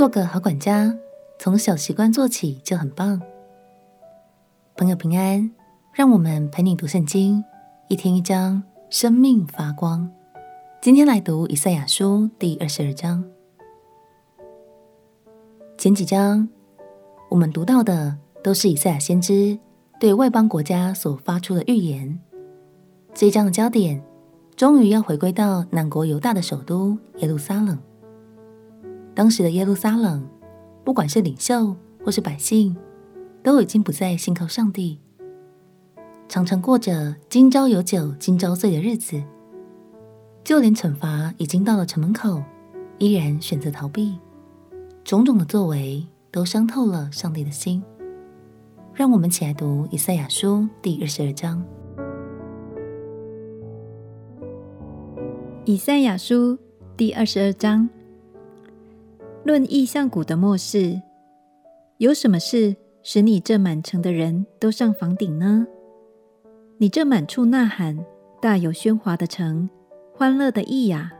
做个好管家，从小习惯做起就很棒。朋友平安，让我们陪你读圣经，一天一章，生命发光。今天来读以赛亚书第二十二章。前几章我们读到的都是以赛亚先知对外邦国家所发出的预言。这一章的焦点终于要回归到南国犹大的首都耶路撒冷。当时的耶路撒冷，不管是领袖或是百姓，都已经不再信靠上帝，常常过着今朝有酒今朝醉的日子。就连惩罚已经到了城门口，依然选择逃避，种种的作为都伤透了上帝的心。让我们起来读以赛亚书第二十二章。以赛亚书第二十二章。论异象谷的末世，有什么事使你这满城的人都上房顶呢？你这满处呐喊、大有喧哗的城，欢乐的意呀！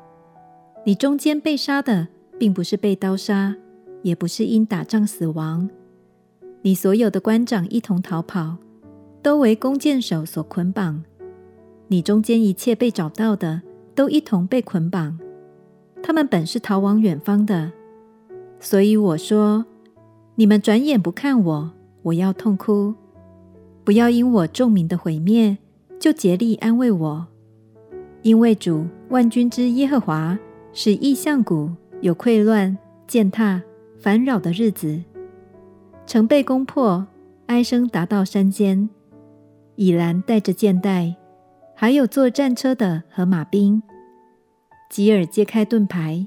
你中间被杀的，并不是被刀杀，也不是因打仗死亡。你所有的官长一同逃跑，都为弓箭手所捆绑。你中间一切被找到的，都一同被捆绑。他们本是逃往远方的。所以我说，你们转眼不看我，我要痛哭；不要因我众民的毁灭，就竭力安慰我。因为主万军之耶和华使异象谷有溃乱、践踏、烦扰的日子，城被攻破，哀声达到山间。以拦带着箭袋，还有坐战车的和马兵。吉尔揭开盾牌，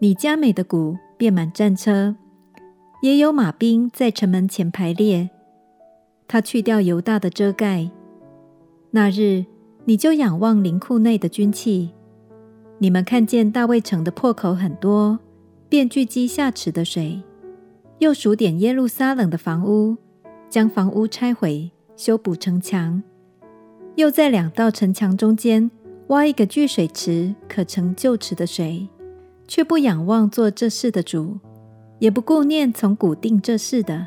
你佳美的谷。遍满战车，也有马兵在城门前排列。他去掉犹大的遮盖。那日，你就仰望灵库内的军器。你们看见大卫城的破口很多，便聚集下池的水。又数点耶路撒冷的房屋，将房屋拆毁，修补城墙。又在两道城墙中间挖一个聚水池，可盛旧池的水。却不仰望做这事的主，也不顾念从古定这事的。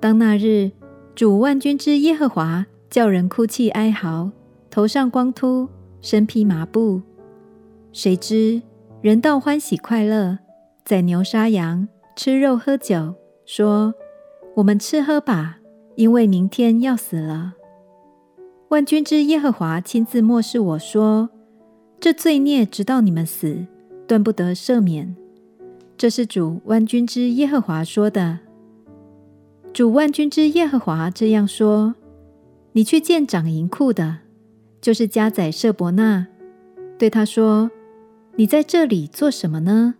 当那日，主万军之耶和华叫人哭泣哀嚎，头上光秃，身披麻布。谁知人倒欢喜快乐，宰牛杀羊，吃肉喝酒，说：“我们吃喝吧，因为明天要死了。”万军之耶和华亲自漠视我说：“这罪孽直到你们死。”断不得赦免，这是主万军之耶和华说的。主万军之耶和华这样说：你去见掌银库的，就是加宰舍伯纳，对他说：你在这里做什么呢？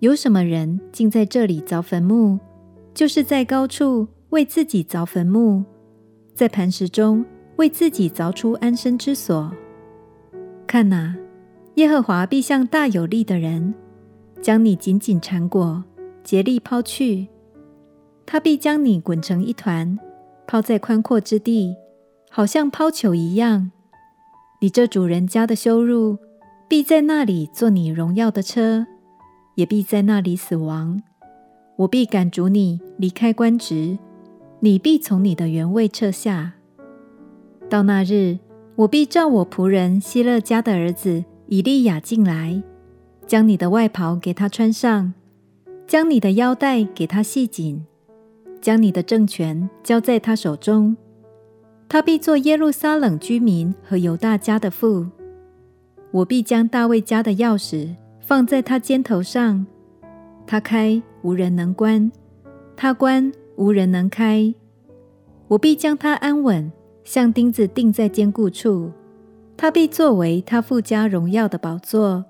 有什么人竟在这里凿坟墓？就是在高处为自己凿坟墓，在磐石中为自己凿出安身之所。看哪！耶和华必像大有力的人，将你紧紧缠裹，竭力抛去。他必将你滚成一团，抛在宽阔之地，好像抛球一样。你这主人家的羞辱，必在那里做你荣耀的车，也必在那里死亡。我必赶逐你离开官职，你必从你的原位撤下。到那日，我必召我仆人希勒家的儿子。以利亚进来，将你的外袍给他穿上，将你的腰带给他系紧，将你的政权交在他手中。他必做耶路撒冷居民和犹大家的父。我必将大卫家的钥匙放在他肩头上，他开无人能关，他关无人能开。我必将他安稳，像钉子钉在坚固处。他必作为他父家荣耀的宝座，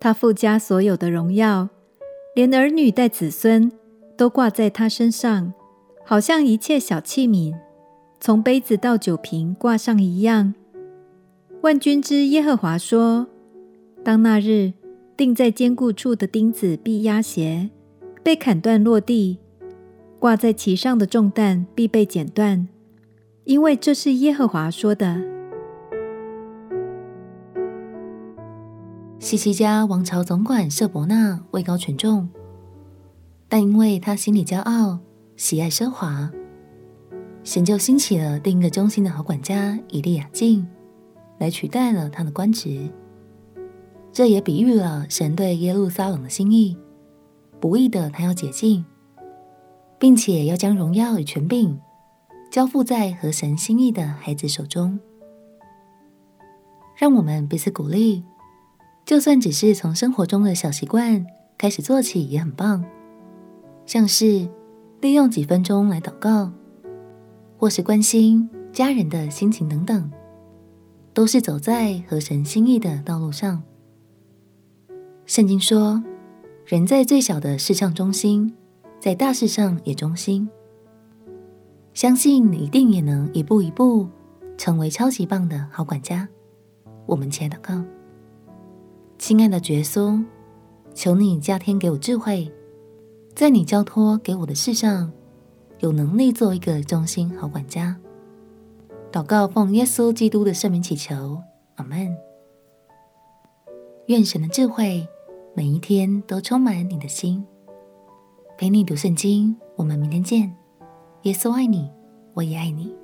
他父家所有的荣耀，连儿女带子孙都挂在他身上，好像一切小器皿，从杯子到酒瓶挂上一样。万军之耶和华说：当那日，钉在坚固处的钉子必压斜，被砍断落地；挂在其上的重担必被剪断，因为这是耶和华说的。西西家王朝总管舍伯纳位高权重，但因为他心里骄傲，喜爱奢华，神就兴起了另一个忠心的好管家以利亚敬，来取代了他的官职。这也比喻了神对耶路撒冷的心意，不义的他要解禁，并且要将荣耀与权柄交付在合神心意的孩子手中。让我们彼此鼓励，就算只是从生活中的小习惯开始做起，也很棒。像是利用几分钟来祷告，或是关心家人的心情等等，都是走在合神心意的道路上。圣经说：“人在最小的事上忠心，在大事上也忠心。”相信你一定也能一步一步成为超级棒的好管家。我们亲爱的祷告，亲爱的觉苏，求你加添给我智慧，在你交托给我的事上，有能力做一个忠心好管家。祷告奉耶稣基督的圣名祈求，阿门。愿神的智慧。每一天都充满你的心，陪你读圣经。我们明天见。耶稣爱你，我也爱你。